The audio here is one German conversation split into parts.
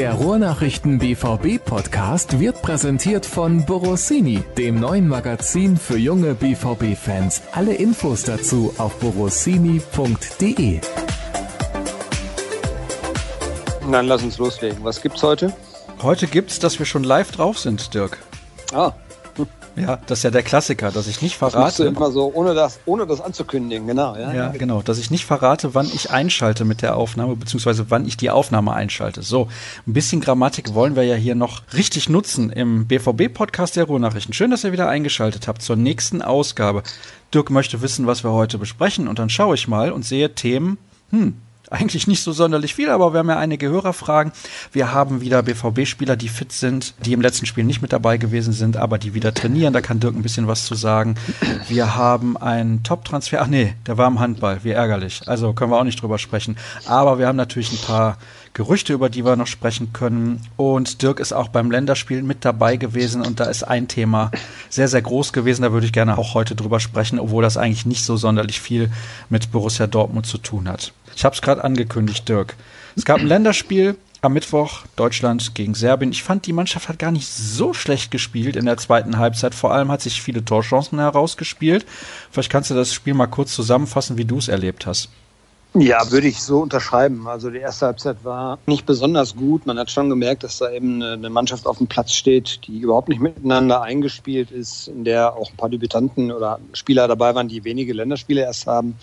Der Ruhrnachrichten BVB Podcast wird präsentiert von Borossini, dem neuen Magazin für junge BVB Fans. Alle Infos dazu auf borossini.de. Dann lass uns loslegen. Was gibt's heute? Heute gibt's, dass wir schon live drauf sind, Dirk. Ah, Ja, das ist ja der Klassiker, dass ich nicht das verrate. immer so, ohne das, ohne das anzukündigen, genau. Ja, Ja, genau, dass ich nicht verrate, wann ich einschalte mit der Aufnahme, beziehungsweise wann ich die Aufnahme einschalte. So, ein bisschen Grammatik wollen wir ja hier noch richtig nutzen im BVB-Podcast der Ruhrnachrichten. Schön, dass ihr wieder eingeschaltet habt zur nächsten Ausgabe. Dirk möchte wissen, was wir heute besprechen und dann schaue ich mal und sehe Themen, hm, eigentlich nicht so sonderlich viel, aber wir haben ja einige Hörerfragen. Wir haben wieder BVB-Spieler, die fit sind, die im letzten Spiel nicht mit dabei gewesen sind, aber die wieder trainieren. Da kann Dirk ein bisschen was zu sagen. Wir haben einen Top-Transfer. Ach nee, der war im Handball. Wie ärgerlich. Also können wir auch nicht drüber sprechen. Aber wir haben natürlich ein paar Gerüchte, über die wir noch sprechen können. Und Dirk ist auch beim Länderspiel mit dabei gewesen und da ist ein Thema sehr, sehr groß gewesen. Da würde ich gerne auch heute drüber sprechen, obwohl das eigentlich nicht so sonderlich viel mit Borussia Dortmund zu tun hat. Ich habe es gerade angekündigt, Dirk. Es gab ein Länderspiel am Mittwoch, Deutschland gegen Serbien. Ich fand, die Mannschaft hat gar nicht so schlecht gespielt in der zweiten Halbzeit. Vor allem hat sich viele Torchancen herausgespielt. Vielleicht kannst du das Spiel mal kurz zusammenfassen, wie du es erlebt hast. Ja, würde ich so unterschreiben. Also die erste Halbzeit war nicht besonders gut. Man hat schon gemerkt, dass da eben eine Mannschaft auf dem Platz steht, die überhaupt nicht miteinander eingespielt ist, in der auch ein paar Debütanten oder Spieler dabei waren, die wenige Länderspiele erst haben.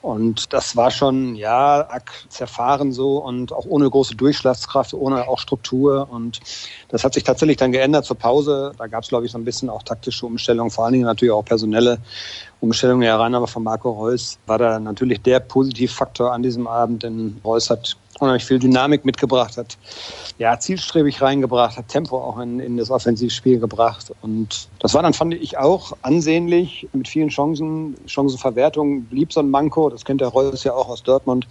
Und das war schon, ja, zerfahren so und auch ohne große Durchschlagskraft, ohne auch Struktur. Und das hat sich tatsächlich dann geändert zur Pause. Da gab es, glaube ich, so ein bisschen auch taktische Umstellungen, vor allen Dingen natürlich auch personelle Umstellungen. Ja, rein aber von Marco Reus war da natürlich der Positivfaktor an diesem Abend, denn Reus hat unheimlich viel Dynamik mitgebracht, hat ja zielstrebig reingebracht, hat Tempo auch in, in das Offensivspiel gebracht. Und das war dann, fand ich auch ansehnlich mit vielen Chancen. Chancenverwertung blieb so ein Manko, das kennt der Reus ja auch aus Dortmund.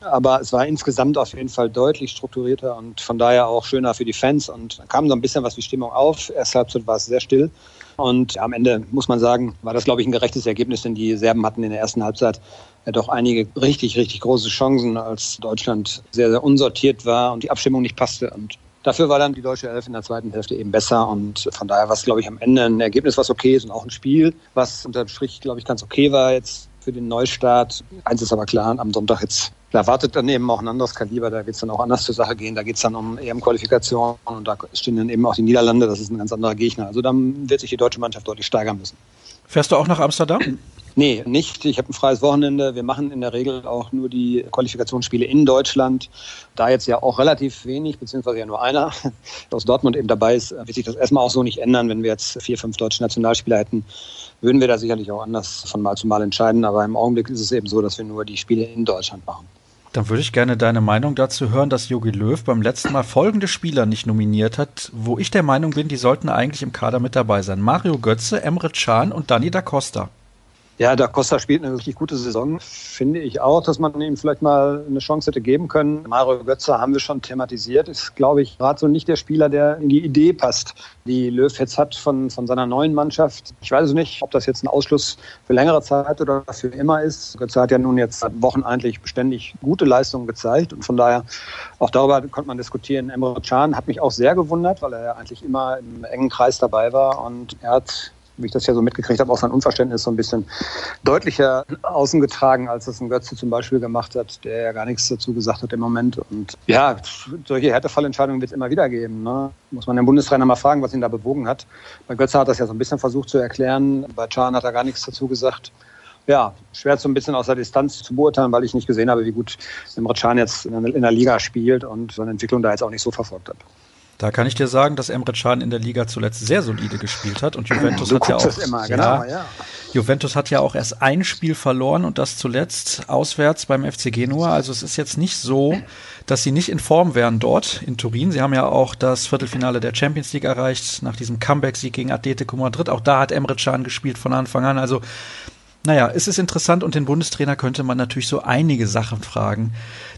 Aber es war insgesamt auf jeden Fall deutlich strukturierter und von daher auch schöner für die Fans. Und da kam so ein bisschen was wie Stimmung auf. Erste Halbzeit war es sehr still. Und am Ende muss man sagen, war das, glaube ich, ein gerechtes Ergebnis, denn die Serben hatten in der ersten Halbzeit doch einige richtig, richtig große Chancen, als Deutschland sehr, sehr unsortiert war und die Abstimmung nicht passte. Und dafür war dann die deutsche Elf in der zweiten Hälfte eben besser. Und von daher war es, glaube ich, am Ende ein Ergebnis, was okay ist und auch ein Spiel, was unterm Strich, glaube ich, ganz okay war jetzt für den Neustart. Eins ist aber klar, am Sonntag jetzt da wartet dann eben auch ein anderes Kaliber, da wird es dann auch anders zur Sache gehen. Da geht es dann um EM-Qualifikation und da stehen dann eben auch die Niederlande, das ist ein ganz anderer Gegner. Also dann wird sich die deutsche Mannschaft deutlich steigern müssen. Fährst du auch nach Amsterdam? Nee, nicht. Ich habe ein freies Wochenende. Wir machen in der Regel auch nur die Qualifikationsspiele in Deutschland. Da jetzt ja auch relativ wenig, beziehungsweise ja nur einer aus Dortmund eben dabei ist, wird sich das erstmal auch so nicht ändern. Wenn wir jetzt vier, fünf deutsche Nationalspieler hätten, würden wir da sicherlich auch anders von Mal zu Mal entscheiden. Aber im Augenblick ist es eben so, dass wir nur die Spiele in Deutschland machen. Dann würde ich gerne deine Meinung dazu hören, dass Jogi Löw beim letzten Mal folgende Spieler nicht nominiert hat, wo ich der Meinung bin, die sollten eigentlich im Kader mit dabei sein. Mario Götze, Emre Can und Dani da Costa. Ja, Da Costa spielt eine wirklich gute Saison. Finde ich auch, dass man ihm vielleicht mal eine Chance hätte geben können. Mario Götze haben wir schon thematisiert. Ist, glaube ich, gerade so nicht der Spieler, der in die Idee passt, die Löw jetzt hat von, von seiner neuen Mannschaft. Ich weiß es nicht, ob das jetzt ein Ausschluss für längere Zeit oder für immer ist. Götze hat ja nun jetzt seit Wochen eigentlich beständig gute Leistungen gezeigt und von daher auch darüber konnte man diskutieren. Emre Can hat mich auch sehr gewundert, weil er ja eigentlich immer im engen Kreis dabei war und er hat wie ich das ja so mitgekriegt habe, auch sein Unverständnis so ein bisschen deutlicher außen getragen, als das ein Götze zum Beispiel gemacht hat, der ja gar nichts dazu gesagt hat im Moment. Und ja, solche Härtefallentscheidungen wird es immer wieder geben. Ne? Muss man den Bundestrainer mal fragen, was ihn da bewogen hat. Bei Götze hat das ja so ein bisschen versucht zu erklären. Bei Can hat er gar nichts dazu gesagt. Ja, schwer so ein bisschen aus der Distanz zu beurteilen, weil ich nicht gesehen habe, wie gut Emre Can jetzt in der Liga spielt und seine Entwicklung da jetzt auch nicht so verfolgt habe. Da kann ich dir sagen, dass Emre Can in der Liga zuletzt sehr solide gespielt hat und Juventus du hat ja auch immer, genau, ja. Juventus hat ja auch erst ein Spiel verloren und das zuletzt auswärts beim FC Genua. Also es ist jetzt nicht so, dass sie nicht in Form wären dort in Turin. Sie haben ja auch das Viertelfinale der Champions League erreicht nach diesem Comeback-Sieg gegen Atletico Madrid. Auch da hat Emre Can gespielt von Anfang an. Also naja, es ist interessant und den Bundestrainer könnte man natürlich so einige Sachen fragen,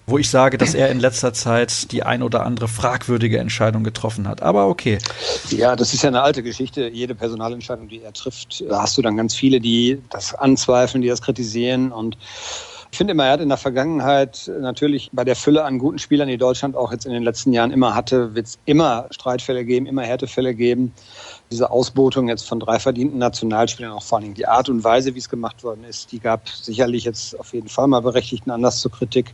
wo ich sage, dass er in letzter Zeit die ein oder andere fragwürdige Entscheidung getroffen hat. Aber okay. Ja, das ist ja eine alte Geschichte. Jede Personalentscheidung, die er trifft, da hast du dann ganz viele, die das anzweifeln, die das kritisieren und Ich finde immer, er hat in der Vergangenheit natürlich bei der Fülle an guten Spielern, die Deutschland auch jetzt in den letzten Jahren immer hatte, wird es immer Streitfälle geben, immer Härtefälle geben. Diese Ausbotung jetzt von drei verdienten Nationalspielern, auch vor allen Dingen die Art und Weise, wie es gemacht worden ist, die gab sicherlich jetzt auf jeden Fall mal berechtigten Anlass zur Kritik.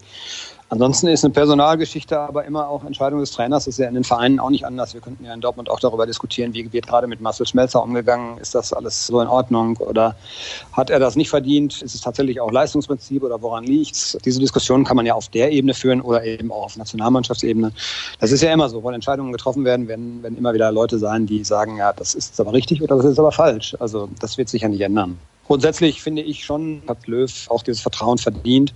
Ansonsten ist eine Personalgeschichte aber immer auch Entscheidung des Trainers. Das ist ja in den Vereinen auch nicht anders. Wir könnten ja in Dortmund auch darüber diskutieren, wie wird gerade mit Marcel Schmelzer umgegangen. Ist das alles so in Ordnung oder hat er das nicht verdient? Ist es tatsächlich auch Leistungsprinzip oder woran liegt's? Diese Diskussion kann man ja auf der Ebene führen oder eben auch auf Nationalmannschaftsebene. Das ist ja immer so. Wollen Entscheidungen getroffen werden, werden, werden immer wieder Leute sein, die sagen, ja, das ist aber richtig oder das ist aber falsch. Also das wird sich ja nicht ändern. Grundsätzlich finde ich schon, hat Löw auch dieses Vertrauen verdient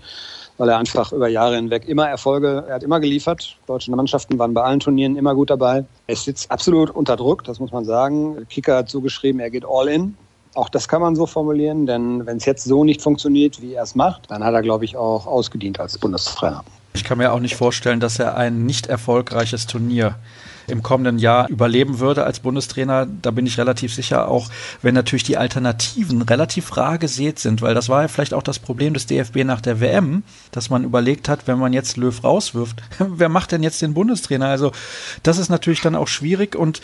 weil er einfach über Jahre hinweg immer Erfolge, er hat immer geliefert. Deutsche Mannschaften waren bei allen Turnieren immer gut dabei. Er ist jetzt absolut unter Druck, das muss man sagen. Kicker hat so geschrieben, er geht all in. Auch das kann man so formulieren, denn wenn es jetzt so nicht funktioniert, wie er es macht, dann hat er, glaube ich, auch ausgedient als Bundestrainer. Ich kann mir auch nicht vorstellen, dass er ein nicht erfolgreiches Turnier im kommenden Jahr überleben würde als Bundestrainer. Da bin ich relativ sicher, auch wenn natürlich die Alternativen relativ rar gesät sind, weil das war ja vielleicht auch das Problem des DFB nach der WM, dass man überlegt hat, wenn man jetzt Löw rauswirft, wer macht denn jetzt den Bundestrainer? Also das ist natürlich dann auch schwierig und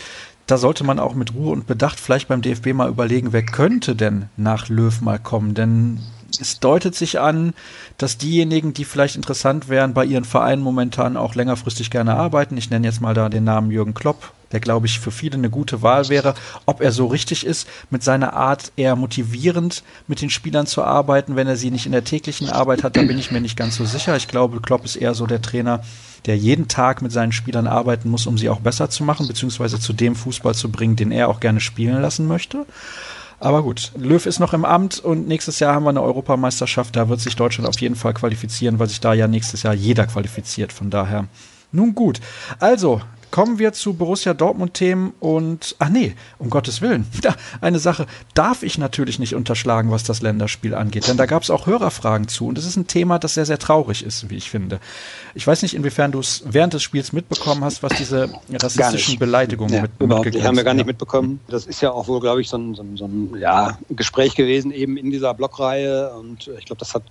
da sollte man auch mit Ruhe und Bedacht vielleicht beim DFB mal überlegen, wer könnte denn nach Löw mal kommen, denn es deutet sich an, dass diejenigen, die vielleicht interessant wären, bei ihren Vereinen momentan auch längerfristig gerne arbeiten. Ich nenne jetzt mal da den Namen Jürgen Klopp, der glaube ich für viele eine gute Wahl wäre. Ob er so richtig ist, mit seiner Art eher motivierend mit den Spielern zu arbeiten, wenn er sie nicht in der täglichen Arbeit hat, da bin ich mir nicht ganz so sicher. Ich glaube, Klopp ist eher so der Trainer, der jeden Tag mit seinen Spielern arbeiten muss, um sie auch besser zu machen, beziehungsweise zu dem Fußball zu bringen, den er auch gerne spielen lassen möchte. Aber gut, Löw ist noch im Amt und nächstes Jahr haben wir eine Europameisterschaft. Da wird sich Deutschland auf jeden Fall qualifizieren, weil sich da ja nächstes Jahr jeder qualifiziert. Von daher, nun gut. Also, Kommen wir zu Borussia Dortmund-Themen und, ach nee, um Gottes Willen, eine Sache darf ich natürlich nicht unterschlagen, was das Länderspiel angeht, denn da gab es auch Hörerfragen zu und es ist ein Thema, das sehr, sehr traurig ist, wie ich finde. Ich weiß nicht, inwiefern du es während des Spiels mitbekommen hast, was diese rassistischen Beleidigungen ja, mit, überhaupt Die haben wir gar nicht mitbekommen. Das ist ja auch wohl, glaube ich, so ein, so ein, so ein ja, Gespräch gewesen eben in dieser Blockreihe und ich glaube, das hat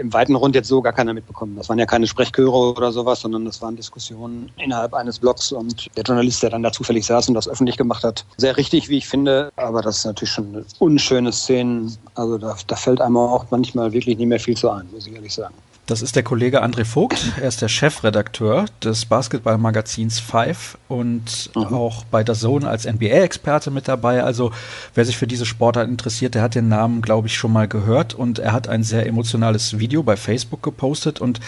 im weiten Rund jetzt so gar keiner mitbekommen. Das waren ja keine Sprechchöre oder sowas, sondern das waren Diskussionen innerhalb eines Blogs und der Journalist, der dann da zufällig saß und das öffentlich gemacht hat, sehr richtig, wie ich finde. Aber das ist natürlich schon eine unschöne Szene. Also da, da fällt einem auch manchmal wirklich nicht mehr viel zu ein, muss ich ehrlich sagen. Das ist der Kollege André Vogt. Er ist der Chefredakteur des Basketballmagazins Five und mhm. auch bei der Zone als NBA-Experte mit dabei. Also wer sich für diese Sportart interessiert, der hat den Namen, glaube ich, schon mal gehört und er hat ein sehr emotionales Video bei Facebook gepostet und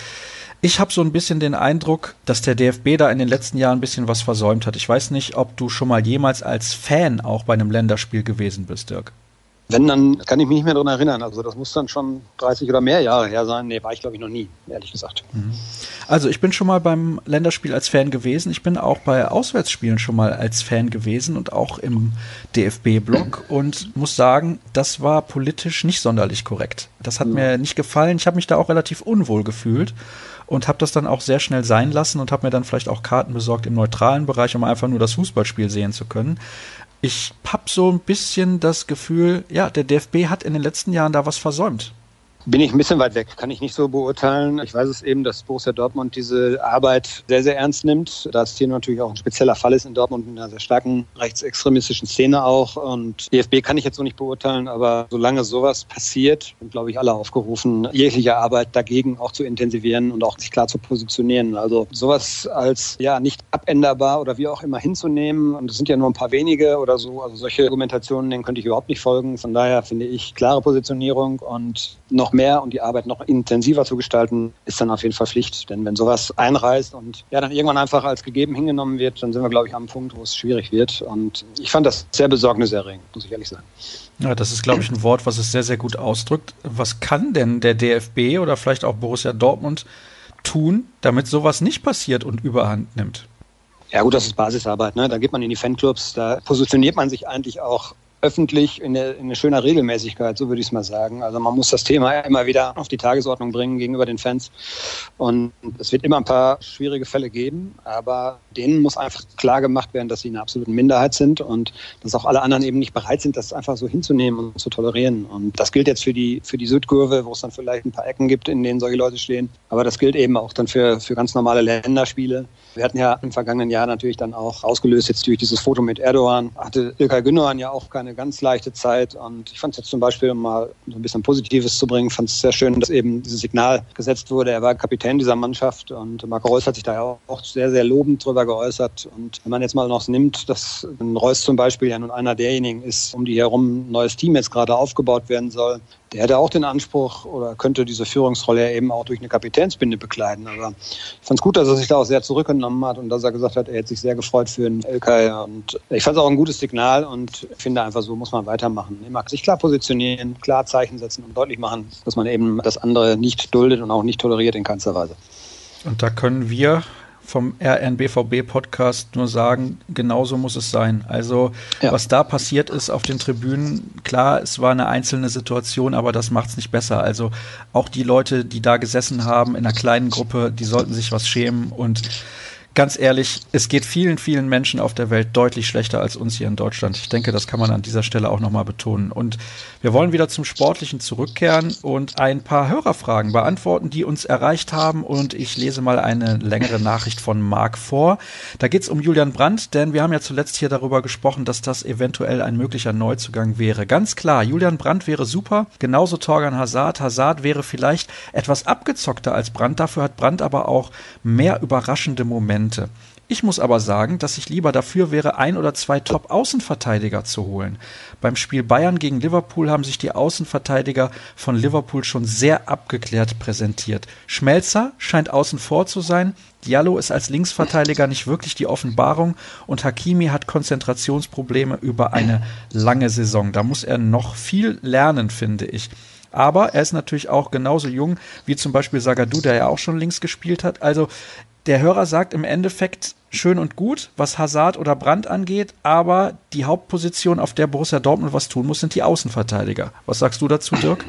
ich habe so ein bisschen den Eindruck, dass der DFB da in den letzten Jahren ein bisschen was versäumt hat. Ich weiß nicht, ob du schon mal jemals als Fan auch bei einem Länderspiel gewesen bist, Dirk. Wenn, dann kann ich mich nicht mehr daran erinnern. Also das muss dann schon 30 oder mehr Jahre her sein. Nee, war ich glaube ich noch nie, ehrlich gesagt. Mhm. Also ich bin schon mal beim Länderspiel als Fan gewesen. Ich bin auch bei Auswärtsspielen schon mal als Fan gewesen und auch im DFB-Blog und muss sagen, das war politisch nicht sonderlich korrekt. Das hat ja. mir nicht gefallen. Ich habe mich da auch relativ unwohl gefühlt und habe das dann auch sehr schnell sein lassen und habe mir dann vielleicht auch Karten besorgt im neutralen Bereich, um einfach nur das Fußballspiel sehen zu können ich habe so ein bisschen das Gefühl, ja, der DFB hat in den letzten Jahren da was versäumt. Bin ich ein bisschen weit weg, kann ich nicht so beurteilen. Ich weiß es eben, dass Borussia Dortmund diese Arbeit sehr, sehr ernst nimmt. Da es hier natürlich auch ein spezieller Fall ist in Dortmund in einer sehr starken rechtsextremistischen Szene auch. Und DFB kann ich jetzt so nicht beurteilen, aber solange sowas passiert, sind, glaube ich, alle aufgerufen, jegliche Arbeit dagegen auch zu intensivieren und auch sich klar zu positionieren. Also sowas als ja nicht abänderbar oder wie auch immer hinzunehmen. Und es sind ja nur ein paar wenige oder so. Also solche Argumentationen, denen könnte ich überhaupt nicht folgen. Von daher finde ich klare Positionierung und noch mehr und die Arbeit noch intensiver zu gestalten, ist dann auf jeden Fall Pflicht. Denn wenn sowas einreißt und ja dann irgendwann einfach als gegeben hingenommen wird, dann sind wir, glaube ich, am Punkt, wo es schwierig wird. Und ich fand das sehr besorgniserregend, muss ich ehrlich sagen. Ja, das ist, glaube ich, ein Wort, was es sehr, sehr gut ausdrückt. Was kann denn der DFB oder vielleicht auch Borussia Dortmund tun, damit sowas nicht passiert und überhand nimmt? Ja gut, das ist Basisarbeit. Ne? Da geht man in die Fanclubs, da positioniert man sich eigentlich auch öffentlich in, eine, in schöner Regelmäßigkeit, so würde ich es mal sagen. Also man muss das Thema immer wieder auf die Tagesordnung bringen gegenüber den Fans. Und es wird immer ein paar schwierige Fälle geben, aber denen muss einfach klar gemacht werden, dass sie in einer absoluten Minderheit sind und dass auch alle anderen eben nicht bereit sind, das einfach so hinzunehmen und zu tolerieren. Und das gilt jetzt für die, für die Südkurve, wo es dann vielleicht ein paar Ecken gibt, in denen solche Leute stehen. Aber das gilt eben auch dann für, für ganz normale Länderspiele. Wir hatten ja im vergangenen Jahr natürlich dann auch ausgelöst jetzt durch dieses Foto mit Erdogan, hatte Ilkay Gündogan ja auch keine ganz leichte Zeit. Und ich fand es jetzt zum Beispiel, um mal so ein bisschen Positives zu bringen, fand es sehr schön, dass eben dieses Signal gesetzt wurde. Er war Kapitän dieser Mannschaft und Marco Reus hat sich da ja auch sehr, sehr lobend drüber geäußert. Und wenn man jetzt mal noch nimmt, dass Reus zum Beispiel ja nun einer derjenigen ist, um die herum ein neues Team jetzt gerade aufgebaut werden soll, der hätte auch den Anspruch oder könnte diese Führungsrolle ja eben auch durch eine Kapitänsbinde bekleiden. Aber ich fand es gut, dass er sich da auch sehr zurückgenommen hat und dass er gesagt hat, er hätte sich sehr gefreut für den LK. Und ich fand es auch ein gutes Signal und finde einfach, so muss man weitermachen. Immer sich klar positionieren, klar Zeichen setzen und deutlich machen, dass man eben das andere nicht duldet und auch nicht toleriert in keinster Weise. Und da können wir vom RNBVB Podcast nur sagen, genauso muss es sein. Also, ja. was da passiert ist auf den Tribünen, klar, es war eine einzelne Situation, aber das macht es nicht besser. Also, auch die Leute, die da gesessen haben in einer kleinen Gruppe, die sollten sich was schämen und ganz ehrlich, es geht vielen, vielen Menschen auf der Welt deutlich schlechter als uns hier in Deutschland. Ich denke, das kann man an dieser Stelle auch nochmal betonen. Und wir wollen wieder zum Sportlichen zurückkehren und ein paar Hörerfragen beantworten, die uns erreicht haben. Und ich lese mal eine längere Nachricht von Marc vor. Da geht es um Julian Brandt, denn wir haben ja zuletzt hier darüber gesprochen, dass das eventuell ein möglicher Neuzugang wäre. Ganz klar, Julian Brandt wäre super, genauso Torgan Hazard. Hazard wäre vielleicht etwas abgezockter als Brandt, dafür hat Brandt aber auch mehr überraschende Momente. Momente. Ich muss aber sagen, dass ich lieber dafür wäre, ein oder zwei Top-Außenverteidiger zu holen. Beim Spiel Bayern gegen Liverpool haben sich die Außenverteidiger von Liverpool schon sehr abgeklärt präsentiert. Schmelzer scheint außen vor zu sein. Diallo ist als Linksverteidiger nicht wirklich die Offenbarung und Hakimi hat Konzentrationsprobleme über eine lange Saison. Da muss er noch viel lernen, finde ich. Aber er ist natürlich auch genauso jung wie zum Beispiel Sagadou, der ja auch schon links gespielt hat. Also der Hörer sagt im Endeffekt schön und gut, was Hazard oder Brandt angeht, aber die Hauptposition, auf der Borussia Dortmund was tun muss, sind die Außenverteidiger. Was sagst du dazu, Dirk?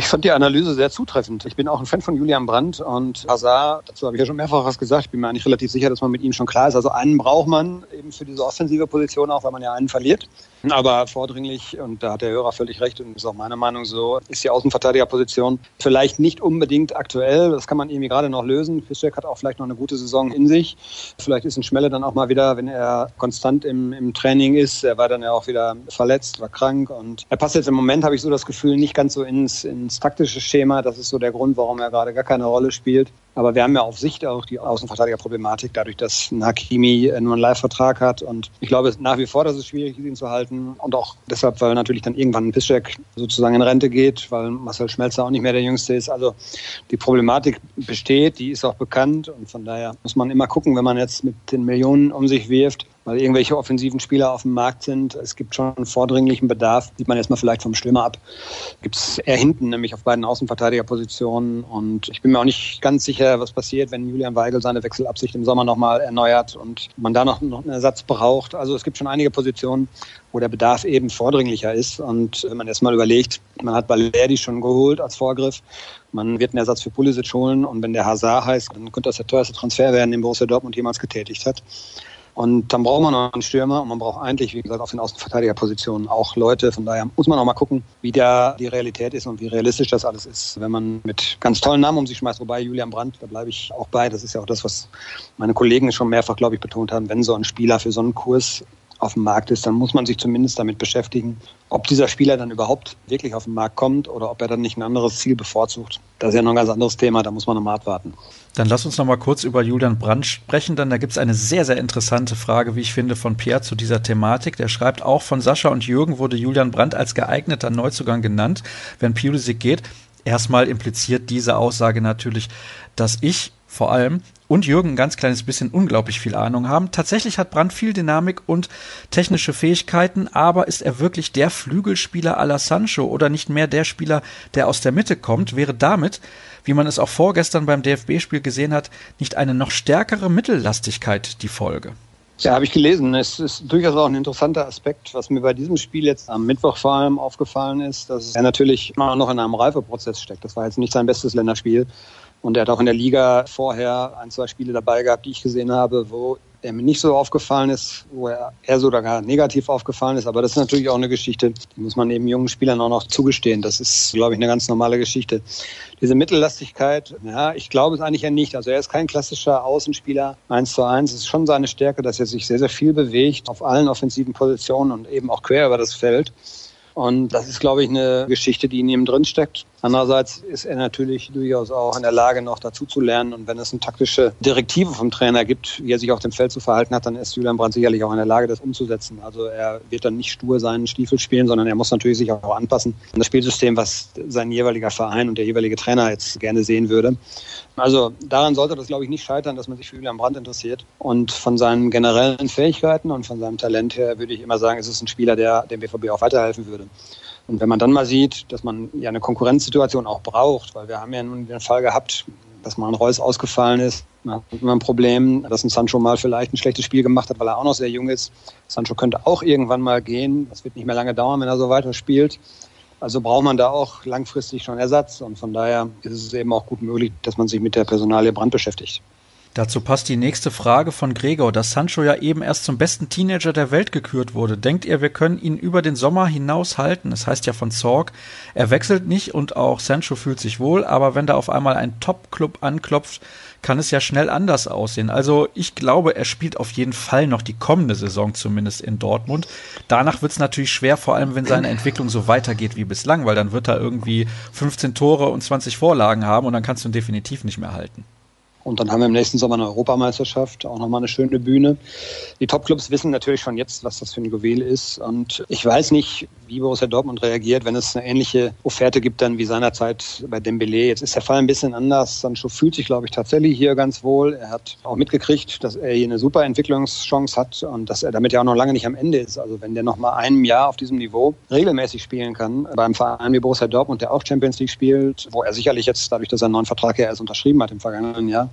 Ich fand die Analyse sehr zutreffend. Ich bin auch ein Fan von Julian Brandt und Hazard, dazu habe ich ja schon mehrfach was gesagt, ich bin mir eigentlich relativ sicher, dass man mit ihm schon klar ist. Also einen braucht man eben für diese offensive Position auch, weil man ja einen verliert. Aber vordringlich, und da hat der Hörer völlig recht und ist auch meine Meinung so, ist die Außenverteidigerposition vielleicht nicht unbedingt aktuell. Das kann man irgendwie gerade noch lösen. Fischek hat auch vielleicht noch eine gute Saison in sich. Vielleicht ist ein Schmelle dann auch mal wieder, wenn er konstant im, im Training ist. Er war dann ja auch wieder verletzt, war krank und er passt jetzt im Moment, habe ich so das Gefühl, nicht ganz so ins, ins taktische Schema. Das ist so der Grund, warum er gerade gar keine Rolle spielt. Aber wir haben ja auf Sicht auch die Außenverteidigerproblematik, dadurch, dass ein Hakimi nur einen Live-Vertrag hat. Und ich glaube nach wie vor, dass es schwierig ist, ihn zu halten. Und auch deshalb, weil natürlich dann irgendwann ein Piszczek sozusagen in Rente geht, weil Marcel Schmelzer auch nicht mehr der Jüngste ist. Also die Problematik besteht, die ist auch bekannt. Und von daher muss man immer gucken, wenn man jetzt mit den Millionen um sich wirft, weil irgendwelche offensiven Spieler auf dem Markt sind. Es gibt schon vordringlichen Bedarf, sieht man jetzt mal vielleicht vom Stürmer ab. Gibt es eher hinten, nämlich auf beiden Außenverteidigerpositionen. Und ich bin mir auch nicht ganz sicher, was passiert, wenn Julian Weigel seine Wechselabsicht im Sommer nochmal erneuert und man da noch, noch einen Ersatz braucht. Also es gibt schon einige Positionen, wo der Bedarf eben vordringlicher ist. Und wenn man jetzt mal überlegt, man hat Balerdi schon geholt als Vorgriff. Man wird einen Ersatz für Pulisic holen und wenn der Hazard heißt, dann könnte das der teuerste Transfer werden, den Borussia Dortmund jemals getätigt hat. Und dann braucht man noch einen Stürmer und man braucht eigentlich, wie gesagt, auf den Außenverteidigerpositionen auch Leute. Von daher muss man auch mal gucken, wie da die Realität ist und wie realistisch das alles ist. Wenn man mit ganz tollen Namen um sich schmeißt, wobei Julian Brandt, da bleibe ich auch bei. Das ist ja auch das, was meine Kollegen schon mehrfach, glaube ich, betont haben. Wenn so ein Spieler für so einen Kurs auf dem Markt ist, dann muss man sich zumindest damit beschäftigen, ob dieser Spieler dann überhaupt wirklich auf den Markt kommt oder ob er dann nicht ein anderes Ziel bevorzugt. Das ist ja noch ein ganz anderes Thema, da muss man nochmal abwarten. Dann lass uns noch mal kurz über Julian Brandt sprechen, denn da gibt es eine sehr, sehr interessante Frage, wie ich finde, von Pierre zu dieser Thematik. Der schreibt auch, von Sascha und Jürgen wurde Julian Brandt als geeigneter Neuzugang genannt, wenn Pulisic geht. Erstmal impliziert diese Aussage natürlich, dass ich vor allem und Jürgen ein ganz kleines bisschen unglaublich viel Ahnung haben. Tatsächlich hat Brandt viel Dynamik und technische Fähigkeiten, aber ist er wirklich der Flügelspieler à la Sancho oder nicht mehr der Spieler, der aus der Mitte kommt, wäre damit, wie man es auch vorgestern beim DFB-Spiel gesehen hat, nicht eine noch stärkere Mittellastigkeit die Folge. Ja, habe ich gelesen. Es ist durchaus auch ein interessanter Aspekt, was mir bei diesem Spiel jetzt am Mittwoch vor allem aufgefallen ist, dass er natürlich immer noch in einem Reifeprozess steckt. Das war jetzt nicht sein bestes Länderspiel. Und er hat auch in der Liga vorher ein, zwei Spiele dabei gehabt, die ich gesehen habe, wo der mir nicht so aufgefallen ist, wo er eher sogar negativ aufgefallen ist. Aber das ist natürlich auch eine Geschichte, die muss man eben jungen Spielern auch noch zugestehen. Das ist, glaube ich, eine ganz normale Geschichte. Diese Mittellastigkeit, ja, ich glaube es eigentlich ja nicht. Also er ist kein klassischer Außenspieler eins zu eins. Es ist schon seine Stärke, dass er sich sehr, sehr viel bewegt auf allen offensiven Positionen und eben auch quer über das Feld. Und das ist, glaube ich, eine Geschichte, die in ihm drin steckt. Andererseits ist er natürlich durchaus auch in der Lage, noch dazu zu lernen. Und wenn es eine taktische Direktive vom Trainer gibt, wie er sich auf dem Feld zu verhalten hat, dann ist Julian Brandt sicherlich auch in der Lage, das umzusetzen. Also er wird dann nicht stur seinen Stiefel spielen, sondern er muss natürlich sich auch anpassen an das Spielsystem, was sein jeweiliger Verein und der jeweilige Trainer jetzt gerne sehen würde. Also daran sollte das, glaube ich, nicht scheitern, dass man sich für Julian Brandt interessiert. Und von seinen generellen Fähigkeiten und von seinem Talent her würde ich immer sagen, es ist ein Spieler, der dem BVB auch weiterhelfen würde. Und wenn man dann mal sieht, dass man ja eine Konkurrenzsituation auch braucht, weil wir haben ja nun den Fall gehabt, dass mal ein Reus ausgefallen ist, dann hat man ein Problem, dass ein Sancho mal vielleicht ein schlechtes Spiel gemacht hat, weil er auch noch sehr jung ist. Sancho könnte auch irgendwann mal gehen. Das wird nicht mehr lange dauern, wenn er so weiter spielt. Also braucht man da auch langfristig schon Ersatz. Und von daher ist es eben auch gut möglich, dass man sich mit der Personalie Brand beschäftigt. Dazu passt die nächste Frage von Gregor, dass Sancho ja eben erst zum besten Teenager der Welt gekürt wurde. Denkt ihr, wir können ihn über den Sommer hinaus halten? Das heißt ja von Zorg, er wechselt nicht und auch Sancho fühlt sich wohl, aber wenn da auf einmal ein Top-Club anklopft, kann es ja schnell anders aussehen. Also ich glaube, er spielt auf jeden Fall noch die kommende Saison zumindest in Dortmund. Danach wird es natürlich schwer, vor allem wenn seine Entwicklung so weitergeht wie bislang, weil dann wird er irgendwie 15 Tore und 20 Vorlagen haben und dann kannst du ihn definitiv nicht mehr halten. Und dann haben wir im nächsten Sommer eine Europameisterschaft, auch nochmal eine schöne Bühne. Die Topclubs wissen natürlich schon jetzt, was das für ein Juwel ist. Und ich weiß nicht, wie Borussia Dortmund reagiert, wenn es eine ähnliche Offerte gibt, dann wie seinerzeit bei Dembele. Jetzt ist der Fall ein bisschen anders. Sancho fühlt sich, glaube ich, tatsächlich hier ganz wohl. Er hat auch mitgekriegt, dass er hier eine super Entwicklungschance hat und dass er damit ja auch noch lange nicht am Ende ist. Also wenn der noch mal einem Jahr auf diesem Niveau regelmäßig spielen kann, beim Verein wie Borussia Dortmund, der auch Champions League spielt, wo er sicherlich jetzt, dadurch, dass er einen neuen Vertrag ja erst unterschrieben hat im vergangenen Jahr,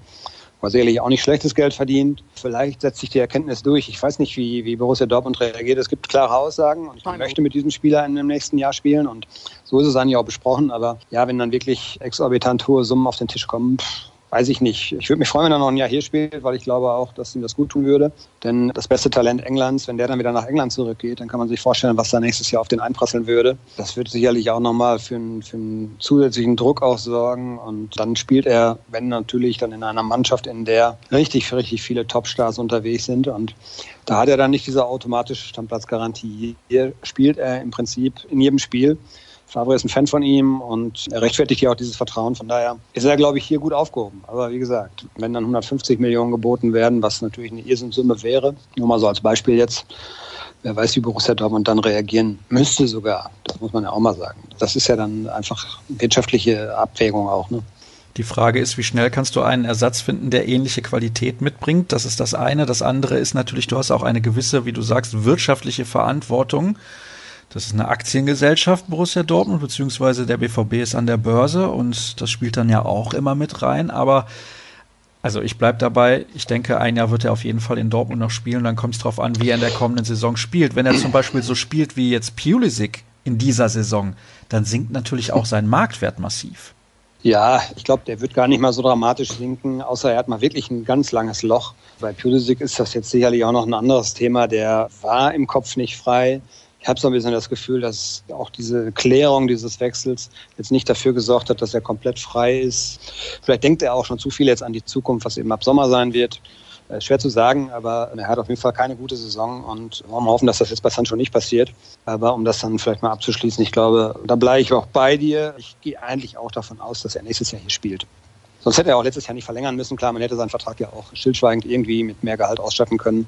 war sicherlich auch nicht schlechtes Geld verdient. Vielleicht setzt sich die Erkenntnis durch. Ich weiß nicht, wie, wie Borussia Dortmund reagiert. Es gibt klare Aussagen und ich möchte mit diesem Spieler in dem nächsten Jahr spielen und so ist es eigentlich auch besprochen. Aber ja, wenn dann wirklich exorbitant hohe Summen auf den Tisch kommen, pff, weiß ich nicht. Ich würde mich freuen, wenn er noch ein Jahr hier spielt, weil ich glaube auch, dass ihm das gut tun würde. Denn das beste Talent Englands, wenn der dann wieder nach England zurückgeht, dann kann man sich vorstellen, was da nächstes Jahr auf den einprasseln würde. Das wird sicherlich auch nochmal für, einen, für einen zusätzlichen Druck auch sorgen. Und dann spielt er, wenn natürlich, dann in einer Mannschaft, in der richtig, richtig viele Topstars unterwegs sind. Und da hat er dann nicht diese automatische Stammplatzgarantie. Hier spielt er im Prinzip in jedem Spiel. Favre ist ein Fan von ihm und er rechtfertigt ja auch dieses Vertrauen. Von daher ist er, glaube ich, hier gut aufgehoben. Aber wie gesagt, wenn dann 150 Millionen geboten werden, was natürlich eine Irrsinnsumme wäre, nur mal so als Beispiel jetzt, wer weiß, wie Borussia Dortmund dann reagieren müsste sogar. Das muss man ja auch mal sagen. Das ist ja dann einfach wirtschaftliche Abwägung auch. Ne? Die Frage ist, wie schnell kannst du einen Ersatz finden, der ähnliche Qualität mitbringt? Das ist das eine. Das andere ist natürlich, du hast auch eine gewisse, wie du sagst, wirtschaftliche Verantwortung. Das ist eine Aktiengesellschaft Borussia Dortmund, beziehungsweise der BVB ist an der Börse und das spielt dann ja auch immer mit rein. Aber also ich bleibe dabei, ich denke, ein Jahr wird er auf jeden Fall in Dortmund noch spielen. Dann kommt es darauf an, wie er in der kommenden Saison spielt. Wenn er zum Beispiel so spielt wie jetzt Pulisic in dieser Saison, dann sinkt natürlich auch sein Marktwert massiv. Ja, ich glaube, der wird gar nicht mal so dramatisch sinken, außer er hat mal wirklich ein ganz langes Loch. Bei Pulisic ist das jetzt sicherlich auch noch ein anderes Thema. Der war im Kopf nicht frei ich habe so ein bisschen das Gefühl, dass auch diese Klärung dieses Wechsels jetzt nicht dafür gesorgt hat, dass er komplett frei ist. Vielleicht denkt er auch schon zu viel jetzt an die Zukunft, was eben ab Sommer sein wird. Äh, schwer zu sagen, aber er hat auf jeden Fall keine gute Saison und wollen wir hoffen, dass das jetzt bei Sancho nicht passiert. Aber um das dann vielleicht mal abzuschließen, ich glaube, da bleibe ich auch bei dir. Ich gehe eigentlich auch davon aus, dass er nächstes Jahr hier spielt. Sonst hätte er auch letztes Jahr nicht verlängern müssen. Klar, man hätte seinen Vertrag ja auch stillschweigend irgendwie mit mehr Gehalt ausstatten können.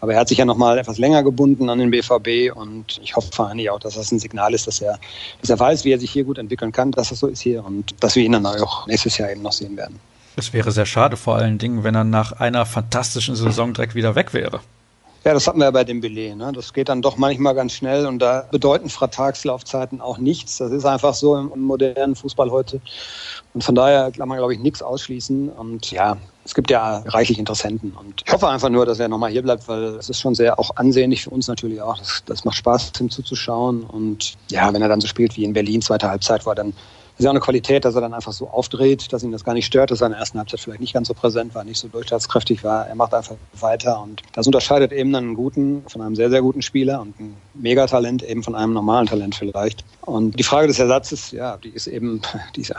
Aber er hat sich ja noch mal etwas länger gebunden an den BVB und ich hoffe eigentlich auch, dass das ein Signal ist, dass er, dass er weiß, wie er sich hier gut entwickeln kann, dass das so ist hier und dass wir ihn dann auch nächstes Jahr eben noch sehen werden. Es wäre sehr schade, vor allen Dingen, wenn er nach einer fantastischen Saison direkt wieder weg wäre. Ja, das hatten wir ja bei dem Belay. Ne? Das geht dann doch manchmal ganz schnell und da bedeuten Vertragslaufzeiten auch nichts. Das ist einfach so im, im modernen Fußball heute. Und von daher kann man, glaube ich, nichts ausschließen. Und ja, es gibt ja reichlich Interessenten. Und ich hoffe einfach nur, dass er nochmal hier bleibt, weil es ist schon sehr auch ansehnlich für uns natürlich auch. Das, das macht Spaß, ihm zuzuschauen. Und ja, wenn er dann so spielt wie in Berlin, zweite Halbzeit, war dann ist ja auch eine Qualität, dass er dann einfach so aufdreht, dass ihn das gar nicht stört, dass er in der ersten Halbzeit vielleicht nicht ganz so präsent war, nicht so durchschlagskräftig war. Er macht einfach weiter und das unterscheidet eben dann einen guten von einem sehr, sehr guten Spieler und ein Megatalent eben von einem normalen Talent vielleicht. Und die Frage des Ersatzes, ja, die ist eben, die ist,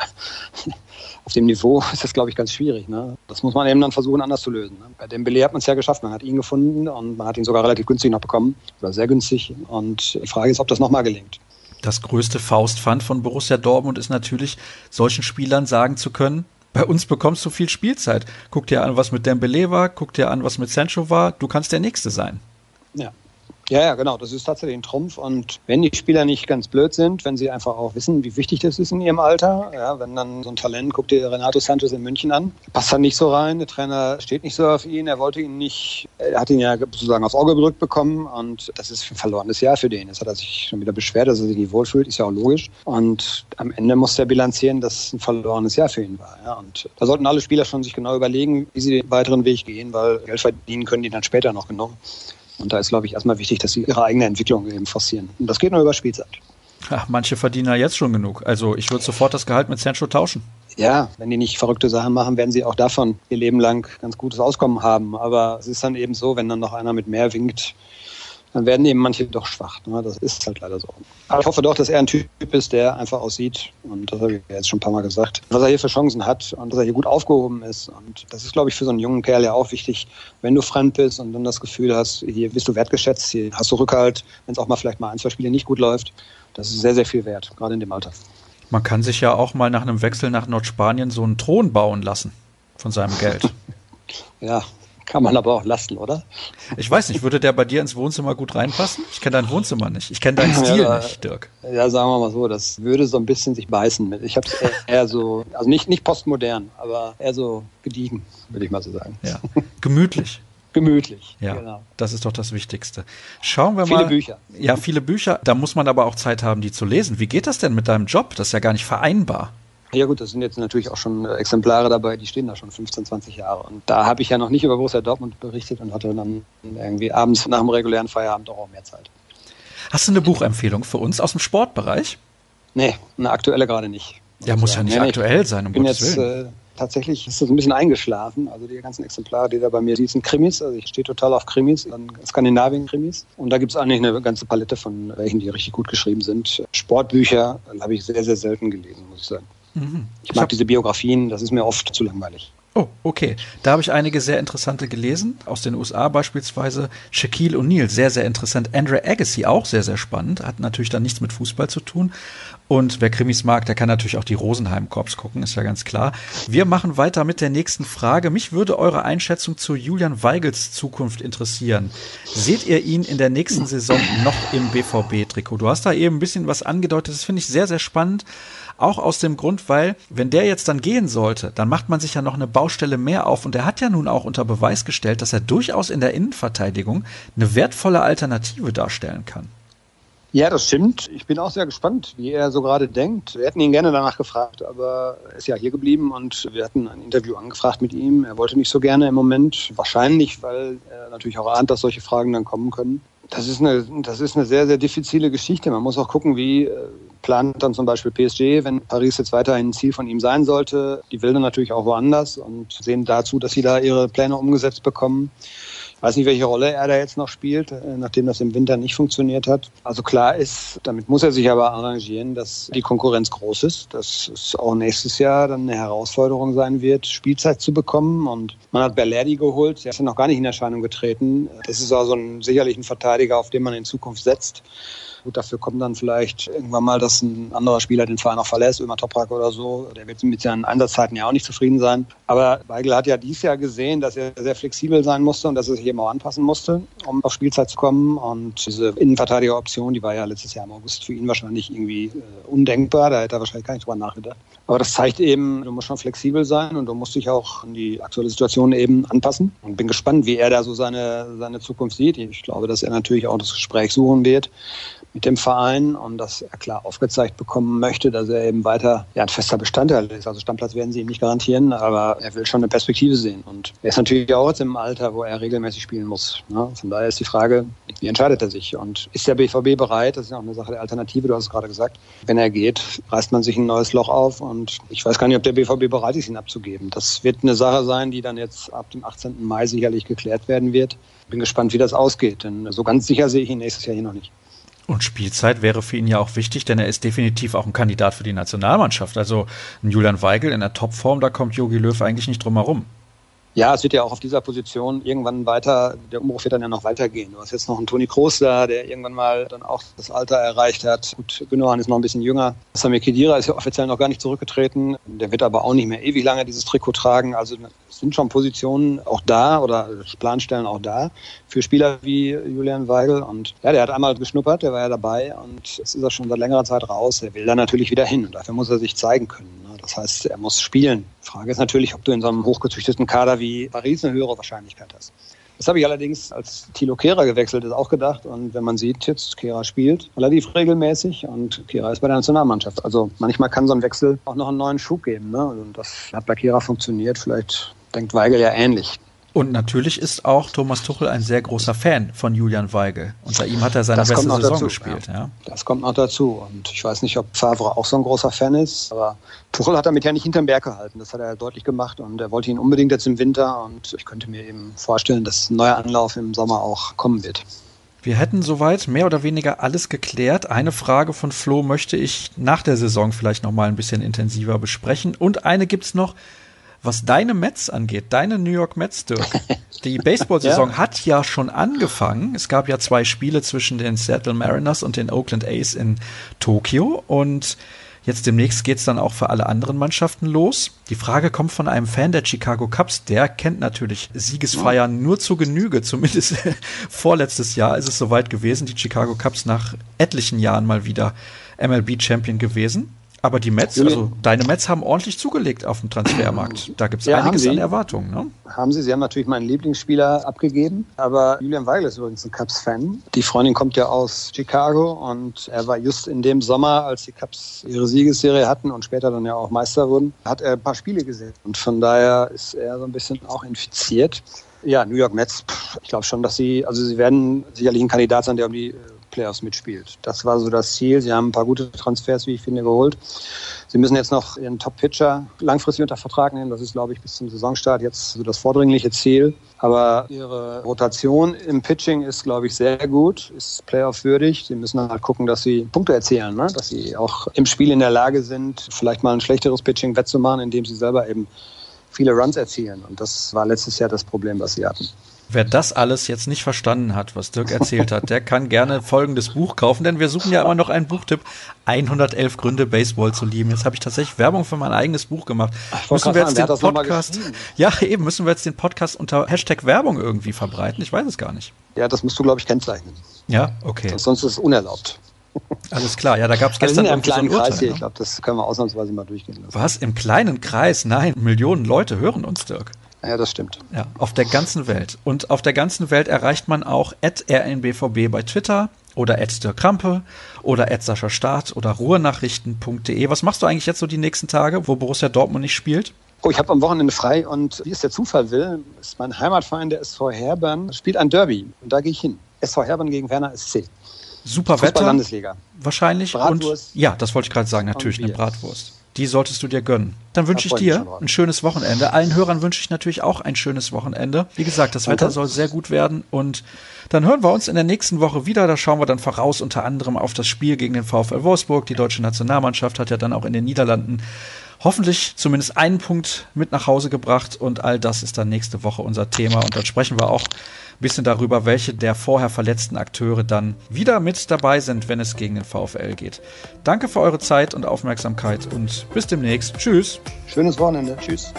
auf dem Niveau ist das, glaube ich, ganz schwierig. Ne? Das muss man eben dann versuchen, anders zu lösen. Ne? Bei dem Belay hat man es ja geschafft. Man hat ihn gefunden und man hat ihn sogar relativ günstig noch bekommen oder sehr günstig. Und die Frage ist, ob das nochmal gelingt das größte Faustpfand von Borussia Dortmund ist natürlich, solchen Spielern sagen zu können, bei uns bekommst du viel Spielzeit. Guck dir an, was mit Dembele war, guck dir an, was mit Sancho war, du kannst der Nächste sein. Ja, ja, ja, genau. Das ist tatsächlich ein Trumpf. Und wenn die Spieler nicht ganz blöd sind, wenn sie einfach auch wissen, wie wichtig das ist in ihrem Alter, ja, wenn dann so ein Talent, guck dir Renato Sanchez in München an, passt dann nicht so rein. Der Trainer steht nicht so auf ihn. Er wollte ihn nicht, er hat ihn ja sozusagen aufs Auge gedrückt bekommen. Und das ist ein verlorenes Jahr für den. Jetzt hat er sich schon wieder beschwert, dass er sich nicht wohlfühlt. Ist ja auch logisch. Und am Ende muss er bilanzieren, dass es ein verlorenes Jahr für ihn war. Ja. Und da sollten alle Spieler schon sich genau überlegen, wie sie den weiteren Weg gehen, weil Geld verdienen können die dann später noch genug. Und da ist, glaube ich, erstmal wichtig, dass sie ihre eigene Entwicklung eben forcieren. Und das geht nur über Spielzeit. Ach, manche verdienen ja jetzt schon genug. Also ich würde sofort das Gehalt mit Sancho tauschen. Ja, wenn die nicht verrückte Sachen machen, werden sie auch davon ihr Leben lang ganz gutes Auskommen haben. Aber es ist dann eben so, wenn dann noch einer mit mehr winkt, dann werden eben manche doch schwach. Ne? Das ist halt leider so. Aber ich hoffe doch, dass er ein Typ ist, der einfach aussieht, und das habe ich jetzt schon ein paar Mal gesagt, was er hier für Chancen hat und dass er hier gut aufgehoben ist. Und das ist, glaube ich, für so einen jungen Kerl ja auch wichtig, wenn du fremd bist und dann das Gefühl hast, hier bist du wertgeschätzt, hier hast du Rückhalt, wenn es auch mal vielleicht mal ein, zwei Spiele nicht gut läuft. Das ist sehr, sehr viel wert, gerade in dem Alter. Man kann sich ja auch mal nach einem Wechsel nach Nordspanien so einen Thron bauen lassen von seinem Geld. ja, kann man aber auch lassen, oder? Ich weiß nicht, würde der bei dir ins Wohnzimmer gut reinpassen? Ich kenne dein Wohnzimmer nicht. Ich kenne deinen Stil ja, nicht, Dirk. Ja, sagen wir mal so, das würde so ein bisschen sich beißen mit. Ich habe es eher, eher, so, also nicht, nicht postmodern, aber eher so gediegen, würde ich mal so sagen. Ja, gemütlich. Gemütlich. Ja, genau. das ist doch das Wichtigste. Schauen wir viele mal. Viele Bücher. Ja, viele Bücher. Da muss man aber auch Zeit haben, die zu lesen. Wie geht das denn mit deinem Job? Das ist ja gar nicht vereinbar. Ja gut, das sind jetzt natürlich auch schon Exemplare dabei, die stehen da schon 15, 20 Jahre. Und da habe ich ja noch nicht über Borussia Dortmund berichtet und hatte dann irgendwie abends nach dem regulären Feierabend auch mehr Zeit. Hast du eine Buchempfehlung für uns aus dem Sportbereich? Nee, eine aktuelle gerade nicht. Ja, muss ja nicht nee, aktuell sein, um Gottes jetzt, Willen. Äh, tatsächlich ist das ein bisschen eingeschlafen. Also die ganzen Exemplare, die da bei mir sind, sind Krimis. Also ich stehe total auf Krimis, Skandinavien-Krimis. Und da gibt es eigentlich eine ganze Palette von welchen, die richtig gut geschrieben sind. Sportbücher habe ich sehr, sehr selten gelesen, muss ich sagen. Mhm. Ich mag diese Biografien, das ist mir oft zu langweilig. Oh, okay. Da habe ich einige sehr interessante gelesen, aus den USA beispielsweise. Shaquille O'Neal, sehr, sehr interessant. Andre Agassi, auch sehr, sehr spannend. Hat natürlich dann nichts mit Fußball zu tun. Und wer Krimis mag, der kann natürlich auch die Rosenheim-Korps gucken, ist ja ganz klar. Wir machen weiter mit der nächsten Frage. Mich würde eure Einschätzung zu Julian Weigels Zukunft interessieren. Seht ihr ihn in der nächsten Saison noch im BVB-Trikot? Du hast da eben ein bisschen was angedeutet, das finde ich sehr, sehr spannend. Auch aus dem Grund, weil, wenn der jetzt dann gehen sollte, dann macht man sich ja noch eine Baustelle mehr auf. Und er hat ja nun auch unter Beweis gestellt, dass er durchaus in der Innenverteidigung eine wertvolle Alternative darstellen kann. Ja, das stimmt. Ich bin auch sehr gespannt, wie er so gerade denkt. Wir hätten ihn gerne danach gefragt, aber er ist ja hier geblieben und wir hatten ein Interview angefragt mit ihm. Er wollte nicht so gerne im Moment. Wahrscheinlich, weil er natürlich auch ahnt, dass solche Fragen dann kommen können. Das ist eine, das ist eine sehr, sehr diffizile Geschichte. Man muss auch gucken, wie äh, plant dann zum Beispiel PSG, wenn Paris jetzt weiterhin ein Ziel von ihm sein sollte. Die will dann natürlich auch woanders und sehen dazu, dass sie da ihre Pläne umgesetzt bekommen. Weiß nicht, welche Rolle er da jetzt noch spielt, äh, nachdem das im Winter nicht funktioniert hat. Also klar ist, damit muss er sich aber arrangieren, dass die Konkurrenz groß ist, dass es auch nächstes Jahr dann eine Herausforderung sein wird, Spielzeit zu bekommen. Und man hat Berlerdi geholt, der ist ja noch gar nicht in Erscheinung getreten. Das ist also ein, sicherlich ein Verteidiger, auf den man in Zukunft setzt. Gut, dafür kommt dann vielleicht irgendwann mal, dass ein anderer Spieler den Verein auch verlässt, Ömer Toprak oder so. Der wird mit seinen Einsatzzeiten ja auch nicht zufrieden sein. Aber Weigel hat ja dieses Jahr gesehen, dass er sehr flexibel sein musste und dass er sich eben auch anpassen musste, um auf Spielzeit zu kommen. Und diese Innenverteidigeroption, die war ja letztes Jahr im August für ihn wahrscheinlich irgendwie äh, undenkbar. Da hätte er wahrscheinlich gar nicht drüber nachgedacht. Aber das zeigt eben, du musst schon flexibel sein und du musst dich auch an die aktuelle Situation eben anpassen. Und bin gespannt, wie er da so seine, seine Zukunft sieht. Ich glaube, dass er natürlich auch das Gespräch suchen wird mit dem Verein und dass er klar aufgezeigt bekommen möchte, dass er eben weiter ja, ein fester Bestandteil ist. Also Stammplatz werden sie ihm nicht garantieren, aber er will schon eine Perspektive sehen. Und er ist natürlich auch jetzt im Alter, wo er regelmäßig spielen muss. Ne? Von daher ist die Frage, wie entscheidet er sich? Und ist der BVB bereit? Das ist ja auch eine Sache der Alternative, du hast es gerade gesagt. Wenn er geht, reißt man sich ein neues Loch auf und ich weiß gar nicht, ob der BVB bereit ist, ihn abzugeben. Das wird eine Sache sein, die dann jetzt ab dem 18. Mai sicherlich geklärt werden wird. Bin gespannt, wie das ausgeht, denn so ganz sicher sehe ich ihn nächstes Jahr hier noch nicht. Und Spielzeit wäre für ihn ja auch wichtig, denn er ist definitiv auch ein Kandidat für die Nationalmannschaft. Also ein Julian Weigel in der Topform, da kommt Jogi Löw eigentlich nicht drum herum. Ja, es wird ja auch auf dieser Position irgendwann weiter, der Umbruch wird dann ja noch weitergehen. Du hast jetzt noch einen Toni Kroos da, der irgendwann mal dann auch das Alter erreicht hat. Gut, Gündogan ist noch ein bisschen jünger. Sami Khedira ist ja offiziell noch gar nicht zurückgetreten. Der wird aber auch nicht mehr ewig lange dieses Trikot tragen. Also sind schon Positionen auch da oder Planstellen auch da für Spieler wie Julian Weigel. Und ja, der hat einmal geschnuppert, der war ja dabei und jetzt ist er schon seit längerer Zeit raus. Er will da natürlich wieder hin und dafür muss er sich zeigen können. Das heißt, er muss spielen. Die Frage ist natürlich, ob du in so einem hochgezüchteten Kader wie Paris eine höhere Wahrscheinlichkeit hast. Das habe ich allerdings, als Thilo Kehrer gewechselt ist, auch gedacht. Und wenn man sieht, jetzt Kehrer spielt relativ regelmäßig und Kehrer ist bei der Nationalmannschaft. Also manchmal kann so ein Wechsel auch noch einen neuen Schub geben. Ne? Und das hat bei Kehrer funktioniert. Vielleicht denkt Weigel ja ähnlich. Und natürlich ist auch Thomas Tuchel ein sehr großer Fan von Julian Weigel. Unter ihm hat er seine das beste Saison dazu, gespielt. Ja. Das kommt noch dazu. Und ich weiß nicht, ob Favre auch so ein großer Fan ist, aber Tuchel hat damit ja nicht hinterm Berg gehalten. Das hat er deutlich gemacht und er wollte ihn unbedingt jetzt im Winter. Und ich könnte mir eben vorstellen, dass ein neuer Anlauf im Sommer auch kommen wird. Wir hätten soweit mehr oder weniger alles geklärt. Eine Frage von Flo möchte ich nach der Saison vielleicht noch mal ein bisschen intensiver besprechen. Und eine gibt es noch, was deine Mets angeht, deine New York Mets, Dirk, die Baseball-Saison ja. hat ja schon angefangen. Es gab ja zwei Spiele zwischen den Seattle Mariners und den Oakland A's in Tokio und Jetzt demnächst geht es dann auch für alle anderen Mannschaften los. Die Frage kommt von einem Fan der Chicago Cubs. Der kennt natürlich Siegesfeiern nur zu Genüge. Zumindest vorletztes Jahr ist es soweit gewesen. Die Chicago Cubs nach etlichen Jahren mal wieder MLB Champion gewesen. Aber die Mets, also deine Mets haben ordentlich zugelegt auf dem Transfermarkt. Da gibt es ja, einiges an Erwartungen. Ne? Haben sie. Sie haben natürlich meinen Lieblingsspieler abgegeben. Aber Julian Weigel ist übrigens ein Cubs-Fan. Die Freundin kommt ja aus Chicago und er war just in dem Sommer, als die Cubs ihre Siegesserie hatten und später dann ja auch Meister wurden, hat er ein paar Spiele gesehen. Und von daher ist er so ein bisschen auch infiziert. Ja, New York Mets, ich glaube schon, dass sie, also sie werden sicherlich ein Kandidat sein, der um die Playoffs mitspielt. Das war so das Ziel. Sie haben ein paar gute Transfers, wie ich finde, geholt. Sie müssen jetzt noch ihren Top-Pitcher langfristig unter Vertrag nehmen. Das ist, glaube ich, bis zum Saisonstart jetzt so das vordringliche Ziel. Aber ihre Rotation im Pitching ist, glaube ich, sehr gut, ist Playoff-würdig. Sie müssen halt gucken, dass sie Punkte erzielen, ne? dass sie auch im Spiel in der Lage sind, vielleicht mal ein schlechteres Pitching wettzumachen, indem sie selber eben viele Runs erzielen. Und das war letztes Jahr das Problem, was sie hatten. Wer das alles jetzt nicht verstanden hat, was Dirk erzählt hat, der kann gerne folgendes Buch kaufen, denn wir suchen ja immer noch einen Buchtipp. 111 Gründe, Baseball zu lieben. Jetzt habe ich tatsächlich Werbung für mein eigenes Buch gemacht. Ach, müssen wir jetzt den Podcast, ja eben, müssen wir jetzt den Podcast unter Hashtag Werbung irgendwie verbreiten? Ich weiß es gar nicht. Ja, das musst du, glaube ich, kennzeichnen. Ja, okay. Sonst ist es unerlaubt. Alles klar, ja, da gab es gestern also einem kleinen so ein Urteil, Kreis hier. Ne? Ich glaube, das können wir ausnahmsweise mal durchgehen lassen. Was? Im kleinen Kreis? Nein, Millionen Leute hören uns, Dirk. Ja, das stimmt. Ja, auf der ganzen Welt. Und auf der ganzen Welt erreicht man auch rnbvb bei Twitter oder Krampe oder Sascha Staat oder ruhrnachrichten.de. Was machst du eigentlich jetzt so die nächsten Tage, wo Borussia Dortmund nicht spielt? Oh, ich habe am Wochenende frei und wie es der Zufall will, ist mein Heimatverein, der SV Herbern, spielt ein Derby und da gehe ich hin. SV Herbern gegen Werner SC. Super Wetter. Landesliga. Wahrscheinlich. Bratwurst. Und, ja, das wollte ich gerade sagen, natürlich eine Bratwurst. Die solltest du dir gönnen. Dann wünsche ich dir ein schönes Wochenende. Allen Hörern wünsche ich natürlich auch ein schönes Wochenende. Wie gesagt, das Wetter soll sehr gut werden und dann hören wir uns in der nächsten Woche wieder. Da schauen wir dann voraus unter anderem auf das Spiel gegen den VfL Wolfsburg. Die deutsche Nationalmannschaft hat ja dann auch in den Niederlanden hoffentlich zumindest einen Punkt mit nach Hause gebracht und all das ist dann nächste Woche unser Thema und dann sprechen wir auch bisschen darüber, welche der vorher verletzten Akteure dann wieder mit dabei sind, wenn es gegen den VfL geht. Danke für eure Zeit und Aufmerksamkeit und bis demnächst. Tschüss. Schönes Wochenende. Tschüss.